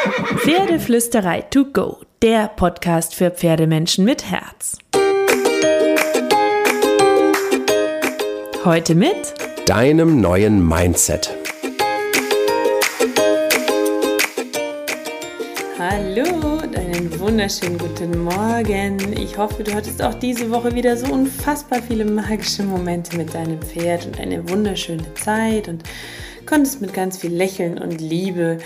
Pferdeflüsterei to go, der Podcast für Pferdemenschen mit Herz. Heute mit deinem neuen Mindset. Hallo und einen wunderschönen guten Morgen. Ich hoffe, du hattest auch diese Woche wieder so unfassbar viele magische Momente mit deinem Pferd und eine wunderschöne Zeit und konntest mit ganz viel Lächeln und Liebe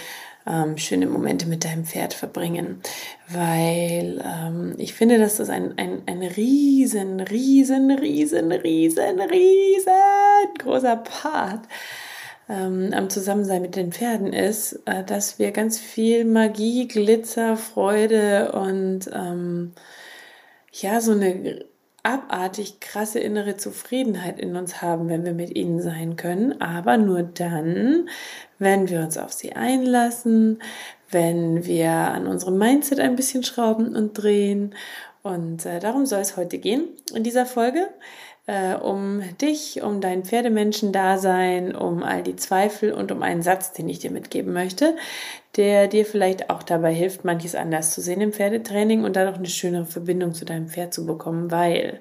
ähm, schöne Momente mit deinem Pferd verbringen, weil ähm, ich finde, dass das ein, ein, ein riesen, riesen, riesen, riesen, riesen großer Part ähm, am Zusammensein mit den Pferden ist, äh, dass wir ganz viel Magie, Glitzer, Freude und ähm, ja, so eine abartig krasse innere Zufriedenheit in uns haben, wenn wir mit ihnen sein können, aber nur dann, wenn wir uns auf sie einlassen, wenn wir an unserem Mindset ein bisschen schrauben und drehen. Und äh, darum soll es heute gehen in dieser Folge äh, um dich, um dein Pferdemenschen-Dasein, um all die Zweifel und um einen Satz, den ich dir mitgeben möchte, der dir vielleicht auch dabei hilft, manches anders zu sehen im Pferdetraining und dadurch eine schönere Verbindung zu deinem Pferd zu bekommen, weil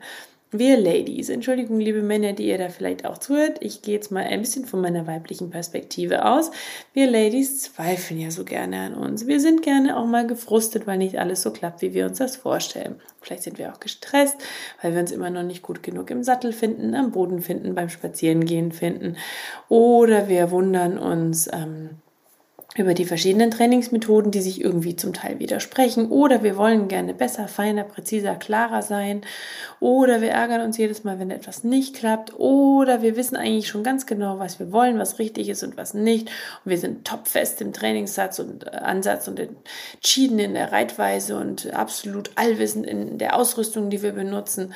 wir Ladies, Entschuldigung, liebe Männer, die ihr da vielleicht auch zuhört, ich gehe jetzt mal ein bisschen von meiner weiblichen Perspektive aus. Wir Ladies zweifeln ja so gerne an uns. Wir sind gerne auch mal gefrustet, weil nicht alles so klappt, wie wir uns das vorstellen. Vielleicht sind wir auch gestresst, weil wir uns immer noch nicht gut genug im Sattel finden, am Boden finden, beim Spazierengehen finden. Oder wir wundern uns, ähm, über die verschiedenen Trainingsmethoden, die sich irgendwie zum Teil widersprechen. Oder wir wollen gerne besser, feiner, präziser, klarer sein. Oder wir ärgern uns jedes Mal, wenn etwas nicht klappt. Oder wir wissen eigentlich schon ganz genau, was wir wollen, was richtig ist und was nicht. Und wir sind topfest im Trainingssatz und äh, Ansatz und entschieden in der Reitweise und absolut allwissend in der Ausrüstung, die wir benutzen.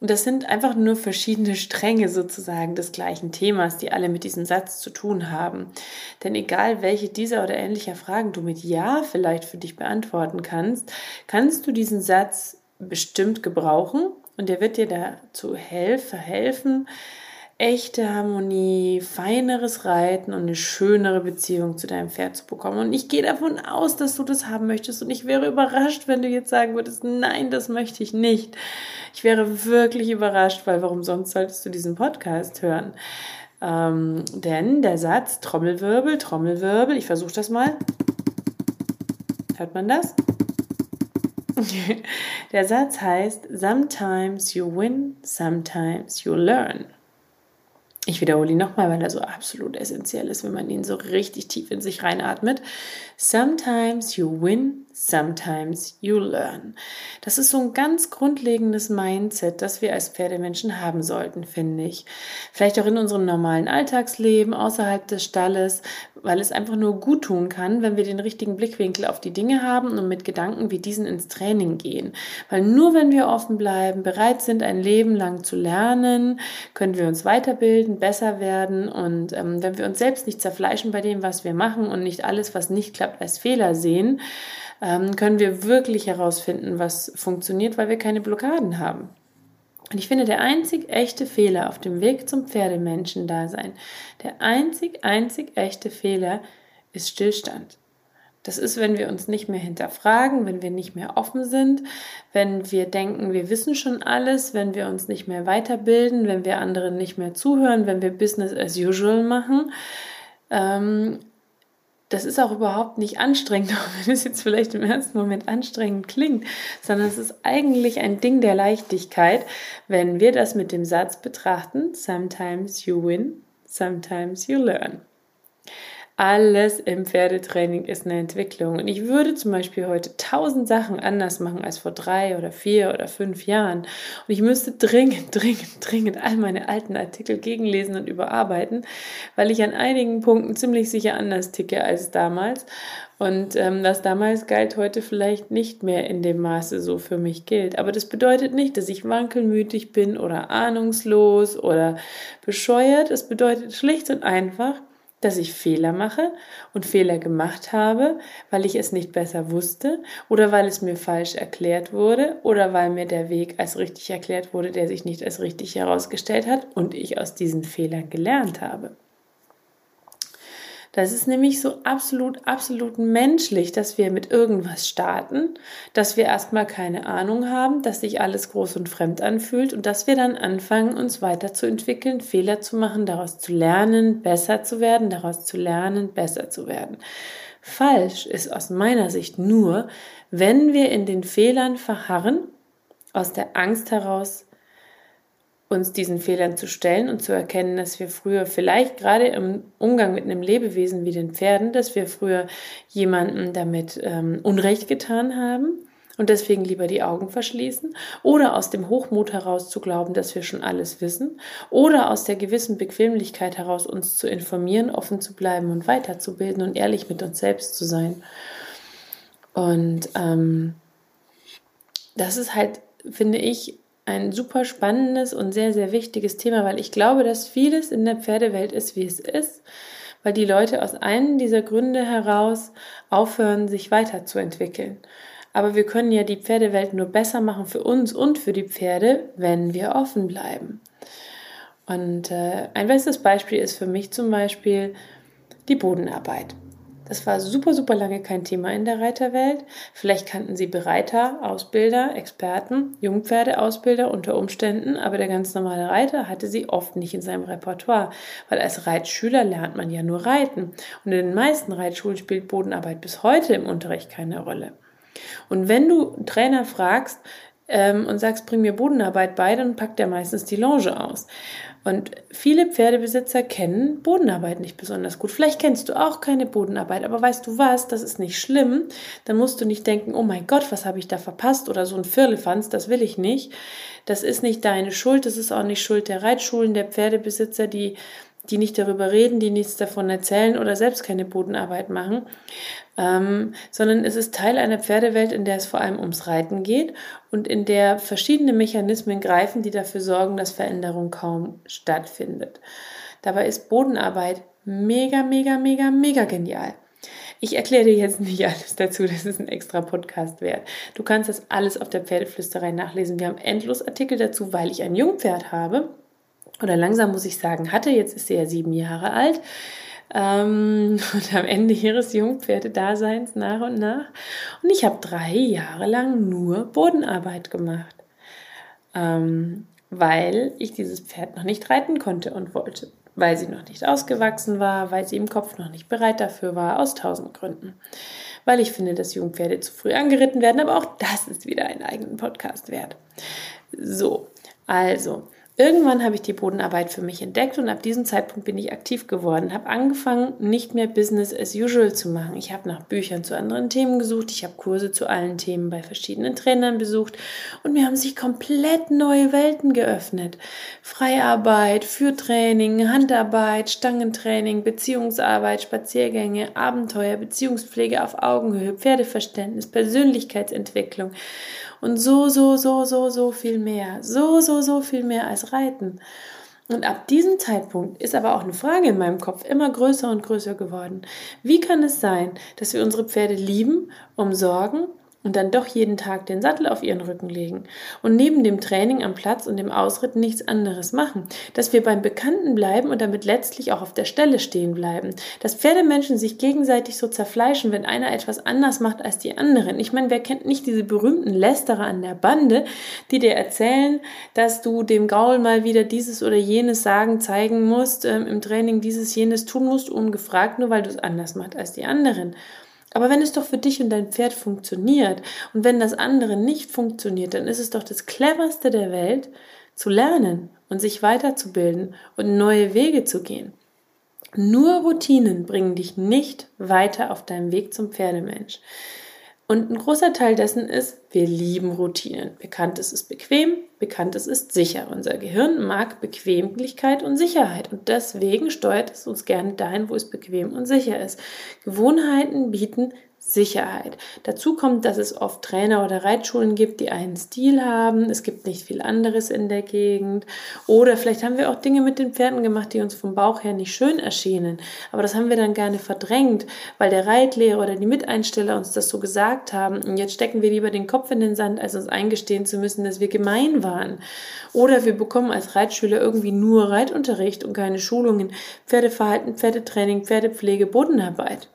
Und das sind einfach nur verschiedene Stränge sozusagen des gleichen Themas, die alle mit diesem Satz zu tun haben. Denn egal welche dieser oder ähnlicher Fragen du mit Ja vielleicht für dich beantworten kannst, kannst du diesen Satz bestimmt gebrauchen und der wird dir dazu helfen, helfen echte Harmonie, feineres Reiten und eine schönere Beziehung zu deinem Pferd zu bekommen. Und ich gehe davon aus, dass du das haben möchtest. Und ich wäre überrascht, wenn du jetzt sagen würdest, nein, das möchte ich nicht. Ich wäre wirklich überrascht, weil warum sonst solltest du diesen Podcast hören? Ähm, denn der Satz Trommelwirbel, Trommelwirbel, ich versuche das mal. Hört man das? der Satz heißt, Sometimes you win, sometimes you learn. Ich wiederhole ihn nochmal, weil er so absolut essentiell ist, wenn man ihn so richtig tief in sich reinatmet. Sometimes you win, Sometimes you learn. Das ist so ein ganz grundlegendes Mindset, das wir als Pferdemenschen haben sollten, finde ich. Vielleicht auch in unserem normalen Alltagsleben, außerhalb des Stalles, weil es einfach nur gut tun kann, wenn wir den richtigen Blickwinkel auf die Dinge haben und mit Gedanken wie diesen ins Training gehen. Weil nur wenn wir offen bleiben, bereit sind, ein Leben lang zu lernen, können wir uns weiterbilden, besser werden und ähm, wenn wir uns selbst nicht zerfleischen bei dem, was wir machen und nicht alles, was nicht klappt, als Fehler sehen, ähm, können wir wirklich herausfinden, was funktioniert, weil wir keine Blockaden haben. Und ich finde, der einzig echte Fehler auf dem Weg zum Pferdemenschen-Dasein, der einzig, einzig echte Fehler ist Stillstand. Das ist, wenn wir uns nicht mehr hinterfragen, wenn wir nicht mehr offen sind, wenn wir denken, wir wissen schon alles, wenn wir uns nicht mehr weiterbilden, wenn wir anderen nicht mehr zuhören, wenn wir Business as usual machen. Ähm, das ist auch überhaupt nicht anstrengend, auch wenn es jetzt vielleicht im ersten Moment anstrengend klingt, sondern es ist eigentlich ein Ding der Leichtigkeit, wenn wir das mit dem Satz betrachten, sometimes you win, sometimes you learn. Alles im Pferdetraining ist eine Entwicklung. Und ich würde zum Beispiel heute tausend Sachen anders machen als vor drei oder vier oder fünf Jahren. Und ich müsste dringend, dringend, dringend all meine alten Artikel gegenlesen und überarbeiten, weil ich an einigen Punkten ziemlich sicher anders ticke als damals. Und ähm, was damals galt, heute vielleicht nicht mehr in dem Maße so für mich gilt. Aber das bedeutet nicht, dass ich wankelmütig bin oder ahnungslos oder bescheuert. Es bedeutet schlicht und einfach, dass ich Fehler mache und Fehler gemacht habe, weil ich es nicht besser wusste oder weil es mir falsch erklärt wurde oder weil mir der Weg als richtig erklärt wurde, der sich nicht als richtig herausgestellt hat und ich aus diesen Fehlern gelernt habe. Das ist nämlich so absolut, absolut menschlich, dass wir mit irgendwas starten, dass wir erstmal keine Ahnung haben, dass sich alles groß und fremd anfühlt und dass wir dann anfangen, uns weiterzuentwickeln, Fehler zu machen, daraus zu lernen, besser zu werden, daraus zu lernen, besser zu werden. Falsch ist aus meiner Sicht nur, wenn wir in den Fehlern verharren, aus der Angst heraus, uns diesen Fehlern zu stellen und zu erkennen, dass wir früher vielleicht gerade im Umgang mit einem Lebewesen wie den Pferden, dass wir früher jemanden damit ähm, Unrecht getan haben und deswegen lieber die Augen verschließen oder aus dem Hochmut heraus zu glauben, dass wir schon alles wissen oder aus der gewissen Bequemlichkeit heraus uns zu informieren, offen zu bleiben und weiterzubilden und ehrlich mit uns selbst zu sein. Und ähm, das ist halt, finde ich, ein super spannendes und sehr, sehr wichtiges Thema, weil ich glaube, dass vieles in der Pferdewelt ist, wie es ist, weil die Leute aus einem dieser Gründe heraus aufhören, sich weiterzuentwickeln. Aber wir können ja die Pferdewelt nur besser machen für uns und für die Pferde, wenn wir offen bleiben. Und äh, ein bestes Beispiel ist für mich zum Beispiel die Bodenarbeit. Das war super, super lange kein Thema in der Reiterwelt. Vielleicht kannten Sie Bereiter, Ausbilder, Experten, Jungpferdeausbilder unter Umständen, aber der ganz normale Reiter hatte sie oft nicht in seinem Repertoire, weil als Reitschüler lernt man ja nur reiten. Und in den meisten Reitschulen spielt Bodenarbeit bis heute im Unterricht keine Rolle. Und wenn du einen Trainer fragst, ähm, und sagst, bring mir Bodenarbeit bei, dann packt er meistens die Longe aus. Und viele Pferdebesitzer kennen Bodenarbeit nicht besonders gut. Vielleicht kennst du auch keine Bodenarbeit, aber weißt du was, das ist nicht schlimm. Dann musst du nicht denken, oh mein Gott, was habe ich da verpasst oder so ein Firlefanz, das will ich nicht. Das ist nicht deine Schuld, das ist auch nicht Schuld der Reitschulen, der Pferdebesitzer, die die nicht darüber reden, die nichts davon erzählen oder selbst keine Bodenarbeit machen, ähm, sondern es ist Teil einer Pferdewelt, in der es vor allem ums Reiten geht und in der verschiedene Mechanismen greifen, die dafür sorgen, dass Veränderung kaum stattfindet. Dabei ist Bodenarbeit mega, mega, mega, mega genial. Ich erkläre dir jetzt nicht alles dazu, das ist ein extra Podcast wert. Du kannst das alles auf der Pferdeflüsterei nachlesen. Wir haben endlos Artikel dazu, weil ich ein Jungpferd habe oder langsam muss ich sagen, hatte. Jetzt ist sie ja sieben Jahre alt. Ähm, und am Ende ihres Jungpferdedaseins nach und nach. Und ich habe drei Jahre lang nur Bodenarbeit gemacht, ähm, weil ich dieses Pferd noch nicht reiten konnte und wollte. Weil sie noch nicht ausgewachsen war, weil sie im Kopf noch nicht bereit dafür war, aus tausend Gründen. Weil ich finde, dass Jungpferde zu früh angeritten werden, aber auch das ist wieder einen eigenen Podcast wert. So, also, Irgendwann habe ich die Bodenarbeit für mich entdeckt und ab diesem Zeitpunkt bin ich aktiv geworden, habe angefangen, nicht mehr Business as usual zu machen. Ich habe nach Büchern zu anderen Themen gesucht, ich habe Kurse zu allen Themen bei verschiedenen Trainern besucht und mir haben sich komplett neue Welten geöffnet. Freiarbeit, Führtraining, Handarbeit, Stangentraining, Beziehungsarbeit, Spaziergänge, Abenteuer, Beziehungspflege auf Augenhöhe, Pferdeverständnis, Persönlichkeitsentwicklung und so, so, so, so, so viel mehr. So, so, so viel mehr als Reiten. Und ab diesem Zeitpunkt ist aber auch eine Frage in meinem Kopf immer größer und größer geworden. Wie kann es sein, dass wir unsere Pferde lieben, umsorgen und dann doch jeden Tag den Sattel auf ihren Rücken legen und neben dem Training am Platz und dem Ausritt nichts anderes machen, dass wir beim Bekannten bleiben und damit letztlich auch auf der Stelle stehen bleiben, dass Pferdemenschen sich gegenseitig so zerfleischen, wenn einer etwas anders macht als die anderen. Ich meine, wer kennt nicht diese berühmten Lästerer an der Bande, die dir erzählen, dass du dem Gaul mal wieder dieses oder jenes sagen, zeigen musst, ähm, im Training dieses, jenes tun musst, ungefragt, nur weil du es anders machst als die anderen. Aber wenn es doch für dich und dein Pferd funktioniert und wenn das andere nicht funktioniert, dann ist es doch das cleverste der Welt, zu lernen und sich weiterzubilden und neue Wege zu gehen. Nur Routinen bringen dich nicht weiter auf deinem Weg zum Pferdemensch. Und ein großer Teil dessen ist, wir lieben Routinen. Bekanntes ist bequem, bekanntes ist sicher. Unser Gehirn mag Bequemlichkeit und Sicherheit und deswegen steuert es uns gerne dahin, wo es bequem und sicher ist. Gewohnheiten bieten Sicherheit. Dazu kommt, dass es oft Trainer oder Reitschulen gibt, die einen Stil haben. Es gibt nicht viel anderes in der Gegend. Oder vielleicht haben wir auch Dinge mit den Pferden gemacht, die uns vom Bauch her nicht schön erschienen. Aber das haben wir dann gerne verdrängt, weil der Reitlehrer oder die Miteinsteller uns das so gesagt haben. Und jetzt stecken wir lieber den Kopf in den Sand, als uns eingestehen zu müssen, dass wir gemein waren. Oder wir bekommen als Reitschüler irgendwie nur Reitunterricht und keine Schulungen, Pferdeverhalten, Pferdetraining, Pferdepflege, Bodenarbeit.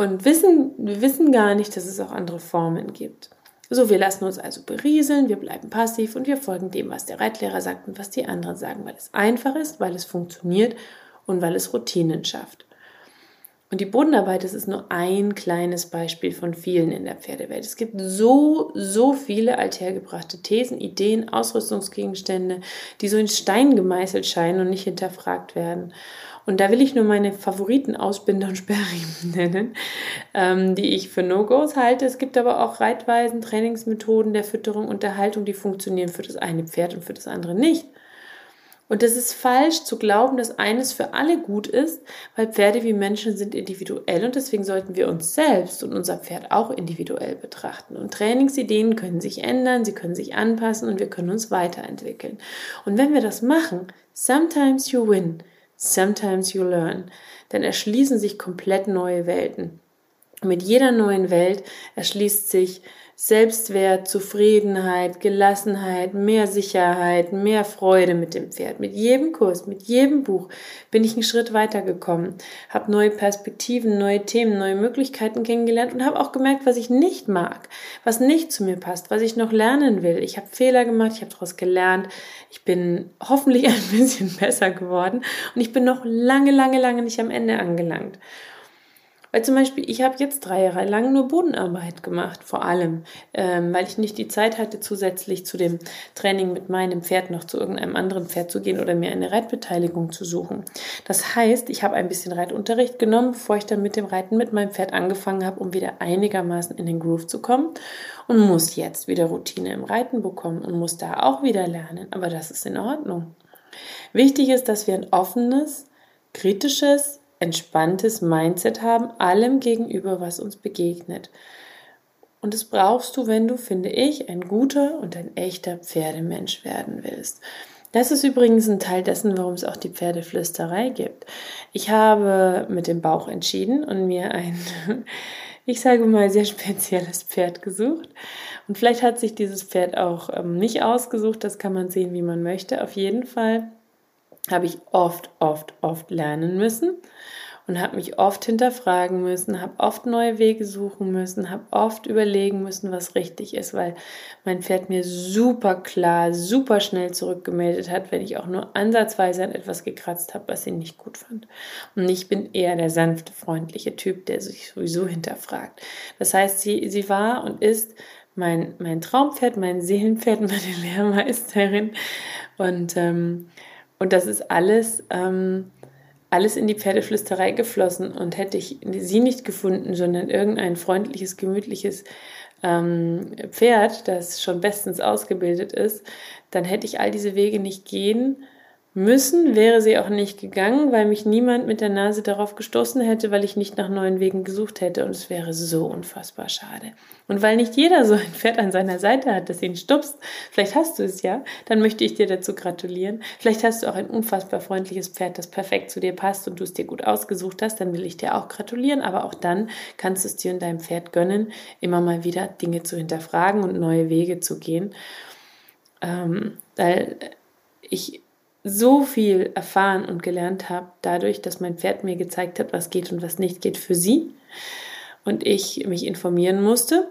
Und wissen, wir wissen gar nicht, dass es auch andere Formen gibt. So, wir lassen uns also berieseln, wir bleiben passiv und wir folgen dem, was der Reitlehrer sagt und was die anderen sagen, weil es einfach ist, weil es funktioniert und weil es Routinen schafft. Und die Bodenarbeit, das ist nur ein kleines Beispiel von vielen in der Pferdewelt. Es gibt so, so viele althergebrachte Thesen, Ideen, Ausrüstungsgegenstände, die so in Stein gemeißelt scheinen und nicht hinterfragt werden. Und da will ich nur meine Favoriten Ausbinder und Sperrriemen nennen, ähm, die ich für No-Gos halte. Es gibt aber auch Reitweisen, Trainingsmethoden der Fütterung und der Haltung, die funktionieren für das eine Pferd und für das andere nicht. Und es ist falsch zu glauben, dass eines für alle gut ist, weil Pferde wie Menschen sind individuell und deswegen sollten wir uns selbst und unser Pferd auch individuell betrachten. Und Trainingsideen können sich ändern, sie können sich anpassen und wir können uns weiterentwickeln. Und wenn wir das machen, sometimes you win. Sometimes you learn. Denn erschließen sich komplett neue Welten. Mit jeder neuen Welt erschließt sich Selbstwert, Zufriedenheit, Gelassenheit, mehr Sicherheit, mehr Freude mit dem Pferd. Mit jedem Kurs, mit jedem Buch bin ich einen Schritt weitergekommen, habe neue Perspektiven, neue Themen, neue Möglichkeiten kennengelernt und habe auch gemerkt, was ich nicht mag, was nicht zu mir passt, was ich noch lernen will. Ich habe Fehler gemacht, ich habe daraus gelernt, ich bin hoffentlich ein bisschen besser geworden und ich bin noch lange, lange, lange nicht am Ende angelangt. Weil zum Beispiel, ich habe jetzt drei Jahre lang nur Bodenarbeit gemacht, vor allem, ähm, weil ich nicht die Zeit hatte, zusätzlich zu dem Training mit meinem Pferd noch zu irgendeinem anderen Pferd zu gehen oder mir eine Reitbeteiligung zu suchen. Das heißt, ich habe ein bisschen Reitunterricht genommen, bevor ich dann mit dem Reiten mit meinem Pferd angefangen habe, um wieder einigermaßen in den Groove zu kommen und muss jetzt wieder Routine im Reiten bekommen und muss da auch wieder lernen. Aber das ist in Ordnung. Wichtig ist, dass wir ein offenes, kritisches, entspanntes Mindset haben, allem gegenüber, was uns begegnet. Und das brauchst du, wenn du, finde ich, ein guter und ein echter Pferdemensch werden willst. Das ist übrigens ein Teil dessen, warum es auch die Pferdeflüsterei gibt. Ich habe mit dem Bauch entschieden und mir ein, ich sage mal, sehr spezielles Pferd gesucht. Und vielleicht hat sich dieses Pferd auch ähm, nicht ausgesucht, das kann man sehen, wie man möchte. Auf jeden Fall habe ich oft, oft, oft lernen müssen und habe mich oft hinterfragen müssen, habe oft neue Wege suchen müssen, habe oft überlegen müssen, was richtig ist, weil mein Pferd mir super klar, super schnell zurückgemeldet hat, wenn ich auch nur ansatzweise an etwas gekratzt habe, was sie nicht gut fand. Und ich bin eher der sanfte, freundliche Typ, der sich sowieso hinterfragt. Das heißt, sie, sie war und ist mein, mein Traumpferd, mein Seelenpferd, meine Lehrmeisterin und ähm, und das ist alles, ähm, alles in die Pferdeflüsterei geflossen. Und hätte ich sie nicht gefunden, sondern irgendein freundliches, gemütliches ähm, Pferd, das schon bestens ausgebildet ist, dann hätte ich all diese Wege nicht gehen Müssen wäre sie auch nicht gegangen, weil mich niemand mit der Nase darauf gestoßen hätte, weil ich nicht nach neuen Wegen gesucht hätte und es wäre so unfassbar schade. Und weil nicht jeder so ein Pferd an seiner Seite hat, das ihn stupst, vielleicht hast du es ja, dann möchte ich dir dazu gratulieren. Vielleicht hast du auch ein unfassbar freundliches Pferd, das perfekt zu dir passt und du es dir gut ausgesucht hast, dann will ich dir auch gratulieren, aber auch dann kannst du es dir und deinem Pferd gönnen, immer mal wieder Dinge zu hinterfragen und neue Wege zu gehen. Ähm, weil ich so viel erfahren und gelernt habe, dadurch, dass mein Pferd mir gezeigt hat, was geht und was nicht geht für sie. Und ich mich informieren musste,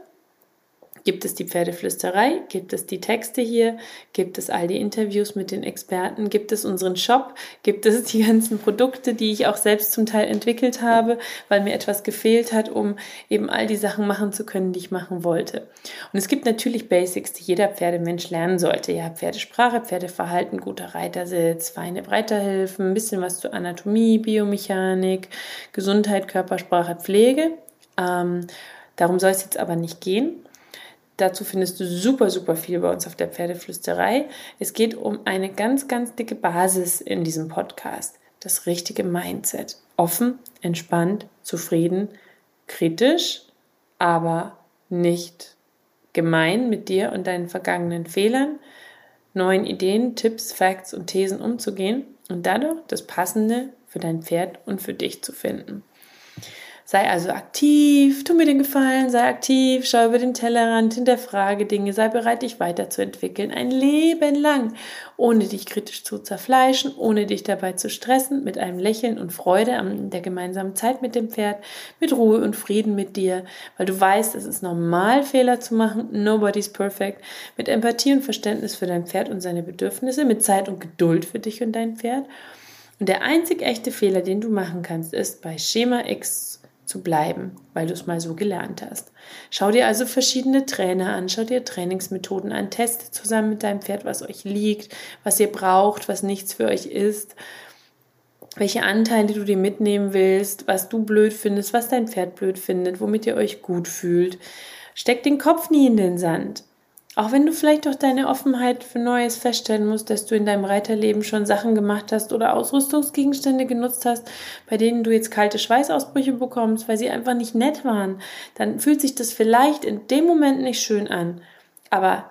Gibt es die Pferdeflüsterei? Gibt es die Texte hier? Gibt es all die Interviews mit den Experten? Gibt es unseren Shop? Gibt es die ganzen Produkte, die ich auch selbst zum Teil entwickelt habe, weil mir etwas gefehlt hat, um eben all die Sachen machen zu können, die ich machen wollte? Und es gibt natürlich Basics, die jeder Pferdemensch lernen sollte. Ja, Pferdesprache, Pferdeverhalten, guter Reitersitz, feine Breiterhilfen, ein bisschen was zur Anatomie, Biomechanik, Gesundheit, Körpersprache, Pflege. Ähm, darum soll es jetzt aber nicht gehen. Dazu findest du super, super viel bei uns auf der Pferdeflüsterei. Es geht um eine ganz, ganz dicke Basis in diesem Podcast. Das richtige Mindset. Offen, entspannt, zufrieden, kritisch, aber nicht gemein mit dir und deinen vergangenen Fehlern, neuen Ideen, Tipps, Facts und Thesen umzugehen und dadurch das Passende für dein Pferd und für dich zu finden. Sei also aktiv, tu mir den Gefallen, sei aktiv, schau über den Tellerrand, hinterfrage Dinge, sei bereit, dich weiterzuentwickeln, ein Leben lang, ohne dich kritisch zu zerfleischen, ohne dich dabei zu stressen, mit einem Lächeln und Freude an der gemeinsamen Zeit mit dem Pferd, mit Ruhe und Frieden mit dir, weil du weißt, es ist normal, Fehler zu machen, nobody's perfect, mit Empathie und Verständnis für dein Pferd und seine Bedürfnisse, mit Zeit und Geduld für dich und dein Pferd. Und der einzig echte Fehler, den du machen kannst, ist bei Schema X zu bleiben, weil du es mal so gelernt hast. Schau dir also verschiedene Trainer an, schau dir Trainingsmethoden an, teste zusammen mit deinem Pferd, was euch liegt, was ihr braucht, was nichts für euch ist, welche Anteile du dir mitnehmen willst, was du blöd findest, was dein Pferd blöd findet, womit ihr euch gut fühlt. Steck den Kopf nie in den Sand. Auch wenn du vielleicht durch deine Offenheit für Neues feststellen musst, dass du in deinem Reiterleben schon Sachen gemacht hast oder Ausrüstungsgegenstände genutzt hast, bei denen du jetzt kalte Schweißausbrüche bekommst, weil sie einfach nicht nett waren, dann fühlt sich das vielleicht in dem Moment nicht schön an. Aber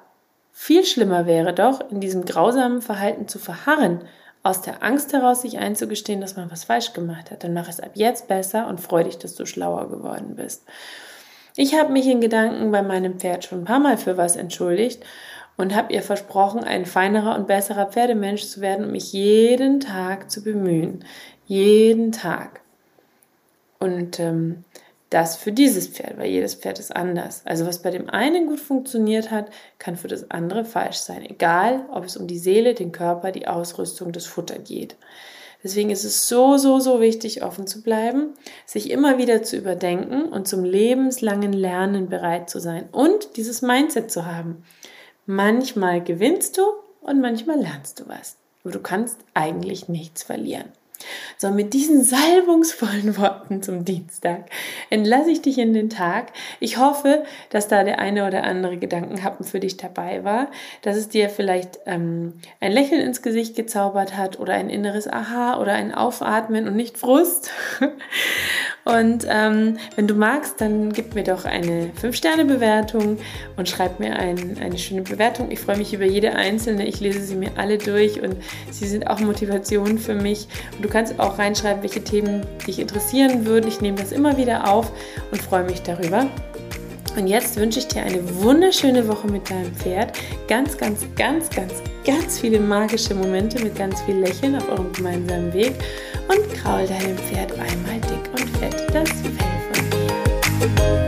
viel schlimmer wäre doch, in diesem grausamen Verhalten zu verharren, aus der Angst heraus sich einzugestehen, dass man was falsch gemacht hat. Dann mach es ab jetzt besser und freu dich, dass du schlauer geworden bist. Ich habe mich in Gedanken bei meinem Pferd schon ein paar Mal für was entschuldigt und habe ihr versprochen, ein feinerer und besserer Pferdemensch zu werden und mich jeden Tag zu bemühen. Jeden Tag. Und ähm, das für dieses Pferd, weil jedes Pferd ist anders. Also was bei dem einen gut funktioniert hat, kann für das andere falsch sein. Egal, ob es um die Seele, den Körper, die Ausrüstung, das Futter geht. Deswegen ist es so, so, so wichtig, offen zu bleiben, sich immer wieder zu überdenken und zum lebenslangen Lernen bereit zu sein und dieses Mindset zu haben. Manchmal gewinnst du und manchmal lernst du was. Aber du kannst eigentlich nichts verlieren. So, mit diesen salbungsvollen Worten zum Dienstag entlasse ich dich in den Tag. Ich hoffe, dass da der eine oder andere Gedankenhappen für dich dabei war, dass es dir vielleicht ähm, ein Lächeln ins Gesicht gezaubert hat oder ein inneres Aha oder ein Aufatmen und nicht Frust. Und ähm, wenn du magst, dann gib mir doch eine 5-Sterne-Bewertung und schreib mir ein, eine schöne Bewertung. Ich freue mich über jede einzelne. Ich lese sie mir alle durch und sie sind auch Motivation für mich. Und du kannst auch reinschreiben, welche Themen dich interessieren würden. Ich nehme das immer wieder auf und freue mich darüber. Und jetzt wünsche ich dir eine wunderschöne Woche mit deinem Pferd. Ganz, ganz, ganz, ganz, ganz viele magische Momente mit ganz viel Lächeln auf eurem gemeinsamen Weg und kraul deinem Pferd einmal dick und fett das Fell von mir.